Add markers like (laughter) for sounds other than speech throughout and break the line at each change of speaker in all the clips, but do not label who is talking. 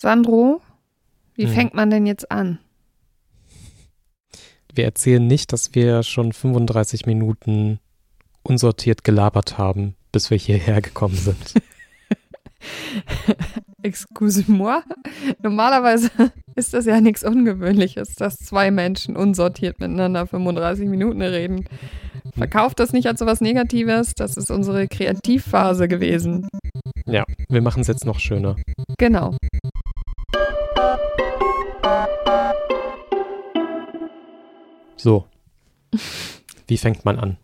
Sandro, wie
Hm.
fängt man denn jetzt an?
Wir erzählen nicht, dass wir schon 35 Minuten unsortiert gelabert haben, bis wir hierher gekommen sind. (laughs)
Excuse-moi. Normalerweise (laughs) ist das ja nichts Ungewöhnliches, dass zwei Menschen unsortiert miteinander 35 Minuten reden. Verkauft das nicht als sowas Negatives. Das ist unsere Kreativphase gewesen.
Ja, wir machen es jetzt noch schöner.
Genau.
So. Wie fängt man an?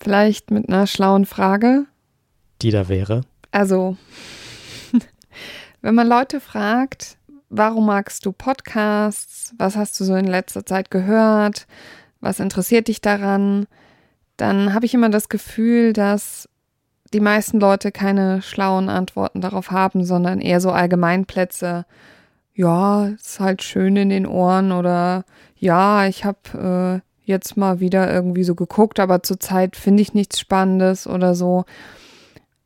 Vielleicht mit einer schlauen Frage.
Die da wäre.
Also, (laughs) wenn man Leute fragt, warum magst du Podcasts? Was hast du so in letzter Zeit gehört? Was interessiert dich daran? Dann habe ich immer das Gefühl, dass die meisten Leute keine schlauen Antworten darauf haben, sondern eher so Allgemeinplätze. Ja, ist halt schön in den Ohren oder ja, ich habe äh, jetzt mal wieder irgendwie so geguckt, aber zurzeit finde ich nichts Spannendes oder so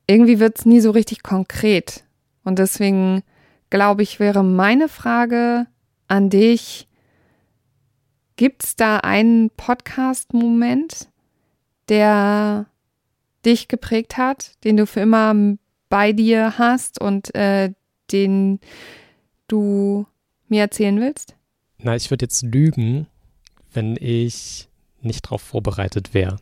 irgendwie wird es nie so richtig konkret. Und deswegen glaube ich, wäre meine Frage an dich, gibt es da einen Podcast-Moment, der dich geprägt hat, den du für immer bei dir hast und äh, den du mir erzählen willst?
Na, ich würde jetzt lügen, wenn ich nicht darauf vorbereitet wäre.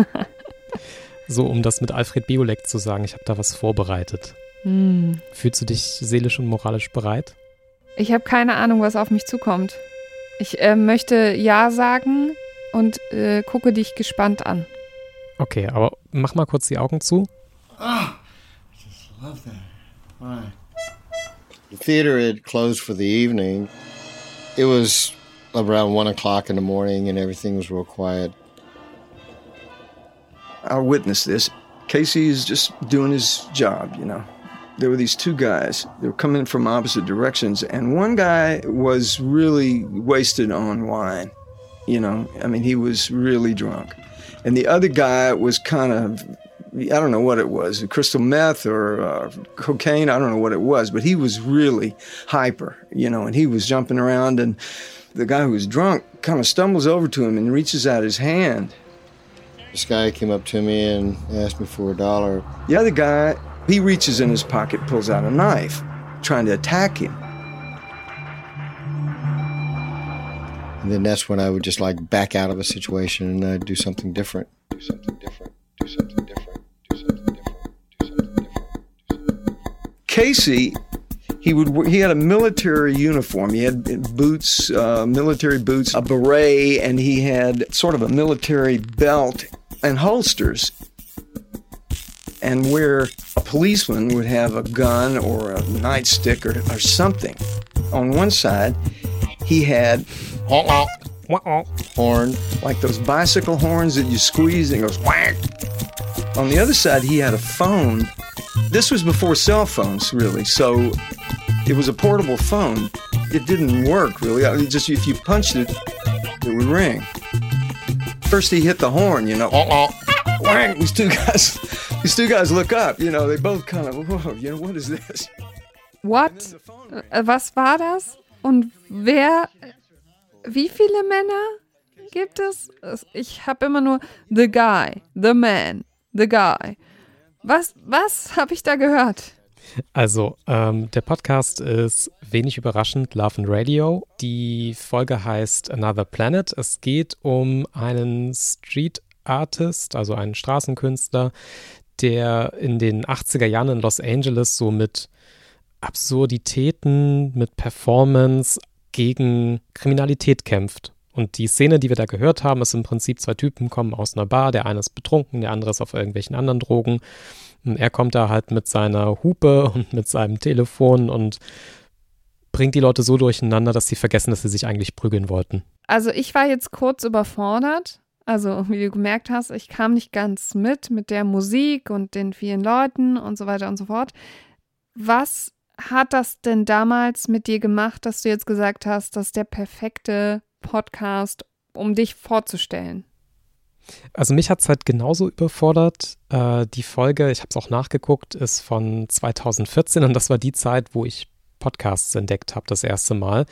(laughs) so, um das mit Alfred Biolek zu sagen, ich habe da was vorbereitet.
Hm.
Fühlst du dich seelisch und moralisch bereit?
Ich habe keine Ahnung, was auf mich zukommt. Ich äh, möchte Ja sagen und äh, gucke dich gespannt an.
Okay, aber mach mal kurz die Augen zu.
Ah, just love that. Why? The theater had closed for the evening. It was around one o'clock in the morning, and everything was real quiet.
I witnessed this. Casey is just doing his job, you know. There were these two guys. They were coming from opposite directions, and one guy was really wasted on wine. You know, I mean, he was really drunk. And the other guy was kind of, I don't know what it was, crystal meth or uh, cocaine. I don't know what it was, but he was really hyper, you know, and he was jumping around. And the guy who was drunk kind of stumbles over to him and reaches out his hand.
This guy came up to me and asked me for a dollar.
The other guy, he reaches in his pocket, pulls out a knife, trying to attack him.
And then that's when I would just like back out of a situation and uh, do something different. Do something different.
Casey, he would he had a military uniform. He had boots, uh, military boots, a beret, and he had sort of a military belt and holsters. And where a policeman would have a gun or a nightstick or, or something, on one side, he had
Horn.
like those bicycle horns that you squeeze and it goes whack. On the other side, he had a phone. This was before cell phones, really. So it was a portable phone. It didn't work really. I mean, just if you punched it, it would ring. First, he hit the horn, you know. Uh-uh. Whang! These two guys, (laughs) these two guys look up. You know, they both kind of, whoa, you know, what is this?
What? Äh, Was war das? Und wer, wie viele Männer gibt es? Es- Ich habe immer nur the guy, the man, the guy. Was, was habe ich da gehört?
Also, ähm, der Podcast ist wenig überraschend Love and Radio. Die Folge heißt Another Planet. Es geht um einen Street Artist, also einen Straßenkünstler, der in den 80er Jahren in Los Angeles so mit Absurditäten, mit Performance gegen Kriminalität kämpft. Und die Szene, die wir da gehört haben, ist im Prinzip zwei Typen kommen aus einer Bar, der eine ist betrunken, der andere ist auf irgendwelchen anderen Drogen. Und er kommt da halt mit seiner Hupe und mit seinem Telefon und bringt die Leute so durcheinander, dass sie vergessen, dass sie sich eigentlich prügeln wollten.
Also ich war jetzt kurz überfordert. Also wie du gemerkt hast, ich kam nicht ganz mit mit der Musik und den vielen Leuten und so weiter und so fort. Was hat das denn damals mit dir gemacht, dass du jetzt gesagt hast, das ist der perfekte Podcast, um dich vorzustellen?
Also mich hat es halt genauso überfordert. Äh, die Folge, ich habe es auch nachgeguckt, ist von 2014 und das war die Zeit, wo ich Podcasts entdeckt habe, das erste Mal.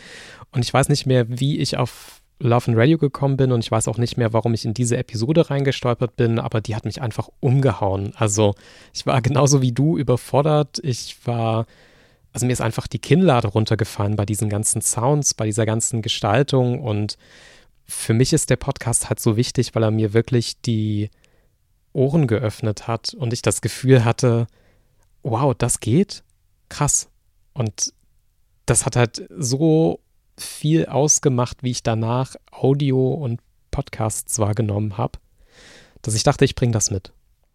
Und ich weiß nicht mehr, wie ich auf Love and Radio gekommen bin und ich weiß auch nicht mehr, warum ich in diese Episode reingestolpert bin, aber die hat mich einfach umgehauen. Also ich war genauso wie du überfordert. Ich war, also mir ist einfach die Kinnlade runtergefallen bei diesen ganzen Sounds, bei dieser ganzen Gestaltung und für mich ist der Podcast halt so wichtig, weil er mir wirklich die Ohren geöffnet hat und ich das Gefühl hatte, wow, das geht? Krass. Und das hat halt so viel ausgemacht, wie ich danach Audio und Podcasts wahrgenommen habe, dass ich dachte, ich bringe das mit.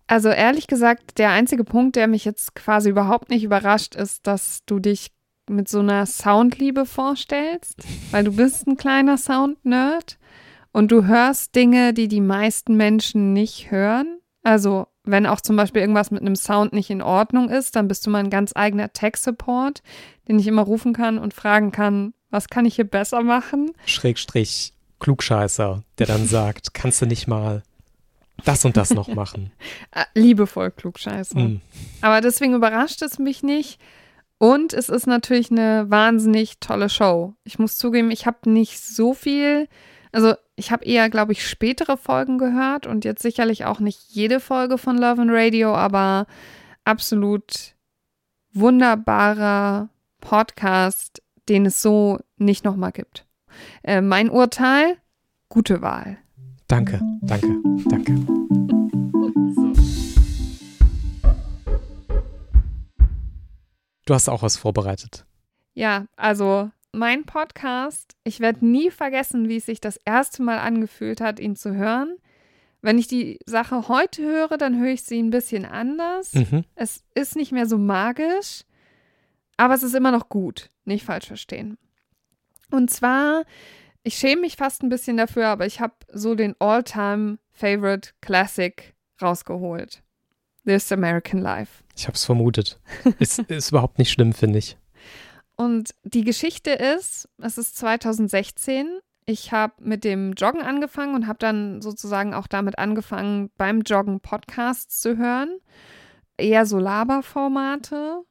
Also ehrlich gesagt, der einzige Punkt, der mich jetzt quasi überhaupt nicht überrascht, ist, dass du dich mit so einer Soundliebe vorstellst, weil du bist ein kleiner Sound-Nerd und du hörst Dinge, die die meisten Menschen nicht hören. Also wenn auch zum Beispiel irgendwas mit einem Sound nicht in Ordnung ist, dann bist du mein ganz eigener Tech-Support, den ich immer rufen kann und fragen kann, was kann ich hier besser machen?
Schrägstrich Klugscheißer, der dann (laughs) sagt, kannst du nicht mal das und das noch machen? (laughs)
Ah, liebevoll Klugscheißer. Mm. Aber deswegen überrascht es mich nicht. Und es ist natürlich eine wahnsinnig tolle Show. Ich muss zugeben, ich habe nicht so viel, also ich habe eher, glaube ich, spätere Folgen gehört und jetzt sicherlich auch nicht jede Folge von Love and Radio, aber absolut wunderbarer Podcast, den es so nicht nochmal gibt. Äh, mein Urteil, gute Wahl.
Danke, danke, danke. Du hast auch was vorbereitet.
Ja, also mein Podcast, ich werde nie vergessen, wie es sich das erste Mal angefühlt hat, ihn zu hören. Wenn ich die Sache heute höre, dann höre ich sie ein bisschen anders. Mhm. Es ist nicht mehr so magisch, aber es ist immer noch gut. Nicht falsch verstehen. Und zwar, ich schäme mich fast ein bisschen dafür, aber ich habe so den All-Time Favorite Classic rausgeholt. This American Life.
Ich habe es vermutet. (laughs) ist, ist überhaupt nicht schlimm, finde ich.
Und die Geschichte ist, es ist 2016. Ich habe mit dem Joggen angefangen und habe dann sozusagen auch damit angefangen, beim Joggen Podcasts zu hören. Eher so Laberformate.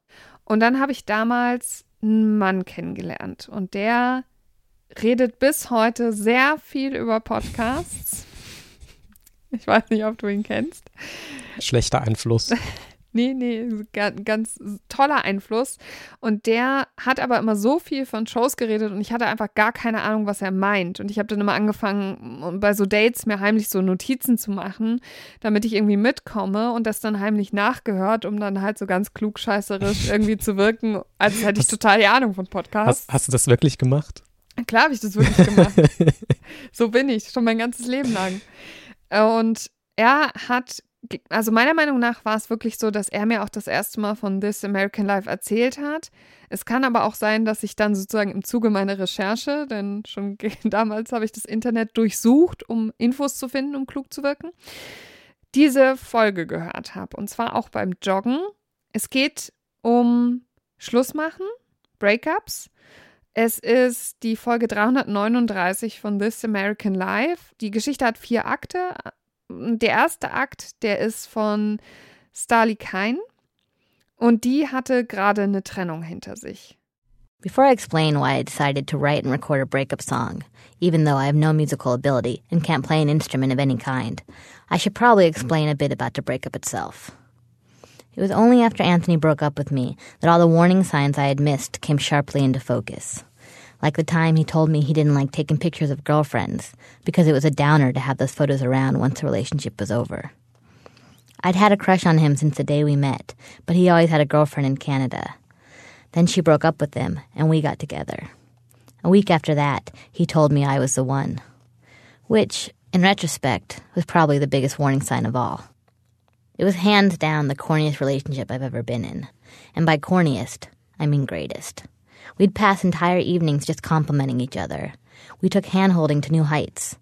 Und dann habe ich damals einen Mann kennengelernt und der redet bis heute sehr viel über Podcasts. Ich weiß nicht, ob du ihn kennst.
Schlechter Einfluss. (laughs)
Nee, nee, ganz, toller Einfluss. Und der hat aber immer so viel von Shows geredet und ich hatte einfach gar keine Ahnung, was er meint. Und ich habe dann immer angefangen, bei so Dates mir heimlich so Notizen zu machen, damit ich irgendwie mitkomme und das dann heimlich nachgehört, um dann halt so ganz klugscheißerisch irgendwie zu wirken, als hätte ich total die Ahnung von Podcasts.
Hast, hast du das wirklich gemacht?
Klar habe ich das wirklich gemacht. (laughs) so bin ich, schon mein ganzes Leben lang. Und er hat also meiner Meinung nach war es wirklich so, dass er mir auch das erste Mal von This American Life erzählt hat. Es kann aber auch sein, dass ich dann sozusagen im Zuge meiner Recherche, denn schon (laughs) damals habe ich das Internet durchsucht, um Infos zu finden, um klug zu wirken, diese Folge gehört habe. Und zwar auch beim Joggen. Es geht um Schlussmachen, Breakups. Es ist die Folge 339 von This American Life. Die Geschichte hat vier Akte der erste Akt, der ist von Starly Kine und die hatte gerade eine Trennung hinter sich.
Before I explain why I decided to write and record a breakup song, even though I have no musical ability and can't play an instrument of any kind, I should probably explain a bit about the breakup itself. It was only after Anthony broke up with me that all the warning signs I had missed came sharply into focus like the time he told me he didn't like taking pictures of girlfriends because it was a downer to have those photos around once the relationship was over. I'd had a crush on him since the day we met, but he always had a girlfriend in Canada. Then she broke up with him, and we got together. A week after that, he told me I was the one. Which, in retrospect, was probably the biggest warning sign of all. It was hands down the corniest relationship I've ever been in. And by corniest, I mean greatest. We'd pass entire evenings just complimenting each other. We took hand holding to new heights.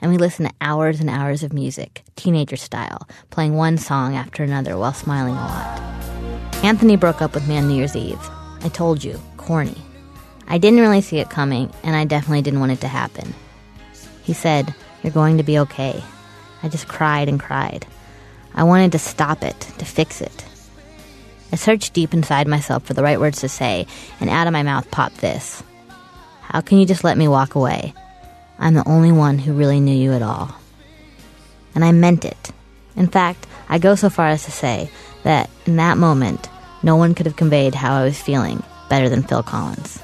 And we listened to hours and hours of music, teenager style, playing one song after another while smiling a lot. Anthony broke up with me on New Year's Eve. I told you, corny. I didn't really see it coming, and I definitely didn't want it to happen. He said, You're going to be okay. I just cried and cried. I wanted to stop it, to fix it. I searched deep inside myself for the right words to say, and out of my mouth popped this How can you just let me walk away? I'm the only one who really knew you at all. And I meant it. In fact, I go so far as to say that in that moment, no one could have conveyed how I was feeling better than Phil Collins.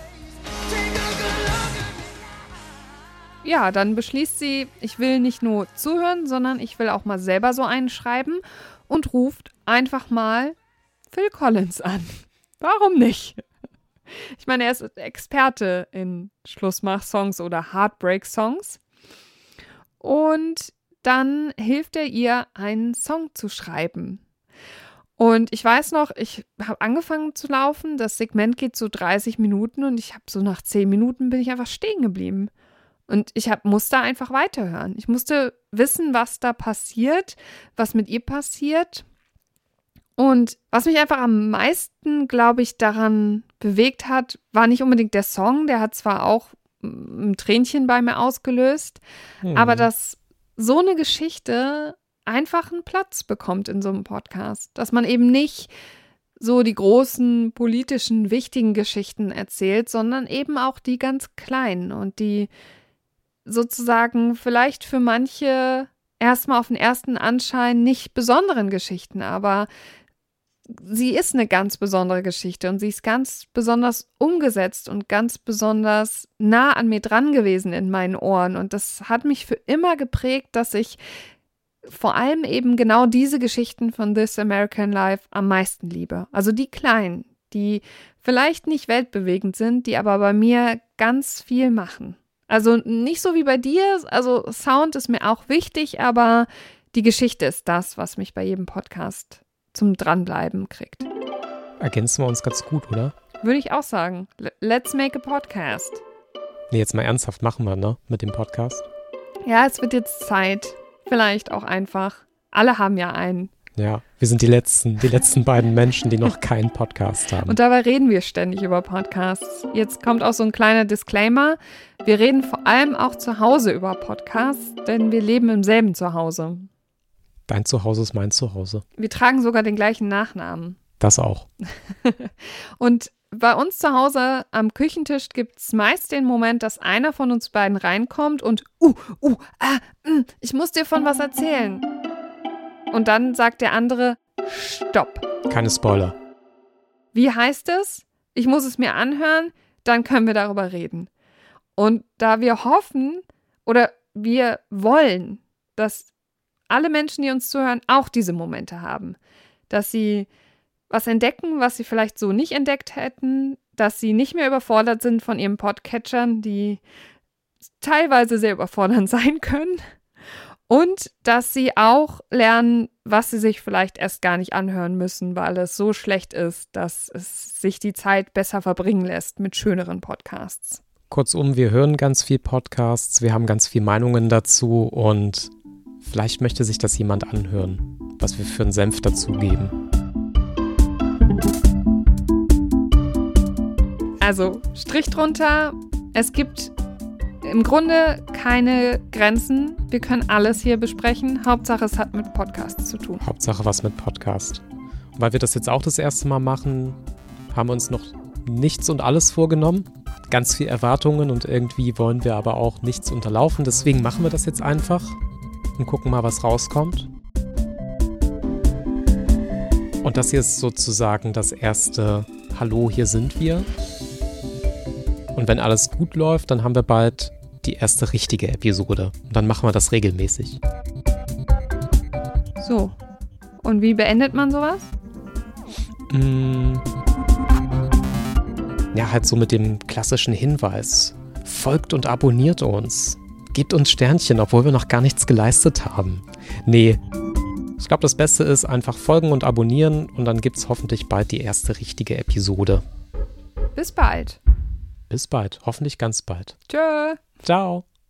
Ja, dann beschließt sie, ich will nicht nur zuhören, sondern ich will auch mal selber so einen schreiben und ruft einfach mal Phil Collins an. (laughs) Warum nicht? Ich meine, er ist Experte in Schlussmach-Songs oder Heartbreak-Songs. Und dann hilft er ihr, einen Song zu schreiben. Und ich weiß noch, ich habe angefangen zu laufen. Das Segment geht so 30 Minuten und ich habe so nach 10 Minuten bin ich einfach stehen geblieben. Und ich hab, musste einfach weiterhören. Ich musste wissen, was da passiert, was mit ihr passiert. Und was mich einfach am meisten, glaube ich, daran bewegt hat, war nicht unbedingt der Song. Der hat zwar auch ein Tränchen bei mir ausgelöst, hm. aber dass so eine Geschichte einfach einen Platz bekommt in so einem Podcast. Dass man eben nicht so die großen politischen, wichtigen Geschichten erzählt, sondern eben auch die ganz kleinen und die sozusagen vielleicht für manche erstmal auf den ersten Anschein nicht besonderen Geschichten, aber sie ist eine ganz besondere Geschichte und sie ist ganz besonders umgesetzt und ganz besonders nah an mir dran gewesen in meinen Ohren. Und das hat mich für immer geprägt, dass ich vor allem eben genau diese Geschichten von This American Life am meisten liebe. Also die kleinen, die vielleicht nicht weltbewegend sind, die aber bei mir ganz viel machen. Also nicht so wie bei dir, also Sound ist mir auch wichtig, aber die Geschichte ist das, was mich bei jedem Podcast zum Dranbleiben kriegt.
Ergänzen wir uns ganz gut, oder?
Würde ich auch sagen. Let's make a podcast.
Nee, jetzt mal ernsthaft machen wir, ne? Mit dem Podcast.
Ja, es wird jetzt Zeit. Vielleicht auch einfach. Alle haben ja einen.
Ja, wir sind die letzten, die letzten beiden Menschen, die noch (laughs) keinen Podcast haben.
Und dabei reden wir ständig über Podcasts. Jetzt kommt auch so ein kleiner Disclaimer. Wir reden vor allem auch zu Hause über Podcasts, denn wir leben im selben Zuhause.
Dein Zuhause ist mein Zuhause.
Wir tragen sogar den gleichen Nachnamen.
Das auch. (laughs)
Und bei uns zu Hause am Küchentisch gibt es meist den Moment, dass einer von uns beiden reinkommt und, uh, uh, ah, mm, ich muss dir von was erzählen. Und dann sagt der andere, stopp.
Keine Spoiler.
Wie heißt es? Ich muss es mir anhören, dann können wir darüber reden. Und da wir hoffen oder wir wollen, dass alle Menschen, die uns zuhören, auch diese Momente haben, dass sie was entdecken, was sie vielleicht so nicht entdeckt hätten, dass sie nicht mehr überfordert sind von ihren Podcatchern, die teilweise sehr überfordernd (laughs) sein können und dass sie auch lernen, was sie sich vielleicht erst gar nicht anhören müssen, weil es so schlecht ist, dass es sich die Zeit besser verbringen lässt mit schöneren Podcasts.
Kurzum, wir hören ganz viel Podcasts, wir haben ganz viel Meinungen dazu und vielleicht möchte sich das jemand anhören, was wir für einen Senf dazugeben.
Also, Strich drunter, es gibt im Grunde keine Grenzen. Wir können alles hier besprechen. Hauptsache, es hat mit Podcasts zu tun.
Hauptsache was mit Podcast. Und weil wir das jetzt auch das erste Mal machen, haben wir uns noch nichts und alles vorgenommen. Ganz viel Erwartungen und irgendwie wollen wir aber auch nichts unterlaufen. Deswegen machen wir das jetzt einfach und gucken mal, was rauskommt. Und das hier ist sozusagen das erste Hallo, hier sind wir. Und wenn alles gut läuft, dann haben wir bald die erste richtige Episode. Und dann machen wir das regelmäßig.
So. Und wie beendet man sowas?
Mm. Ja, halt so mit dem klassischen Hinweis. Folgt und abonniert uns. Gebt uns Sternchen, obwohl wir noch gar nichts geleistet haben. Nee. Ich glaube, das Beste ist einfach folgen und abonnieren und dann gibt es hoffentlich bald die erste richtige Episode.
Bis bald.
Bis bald, hoffentlich ganz bald.
Tschö.
Ciao.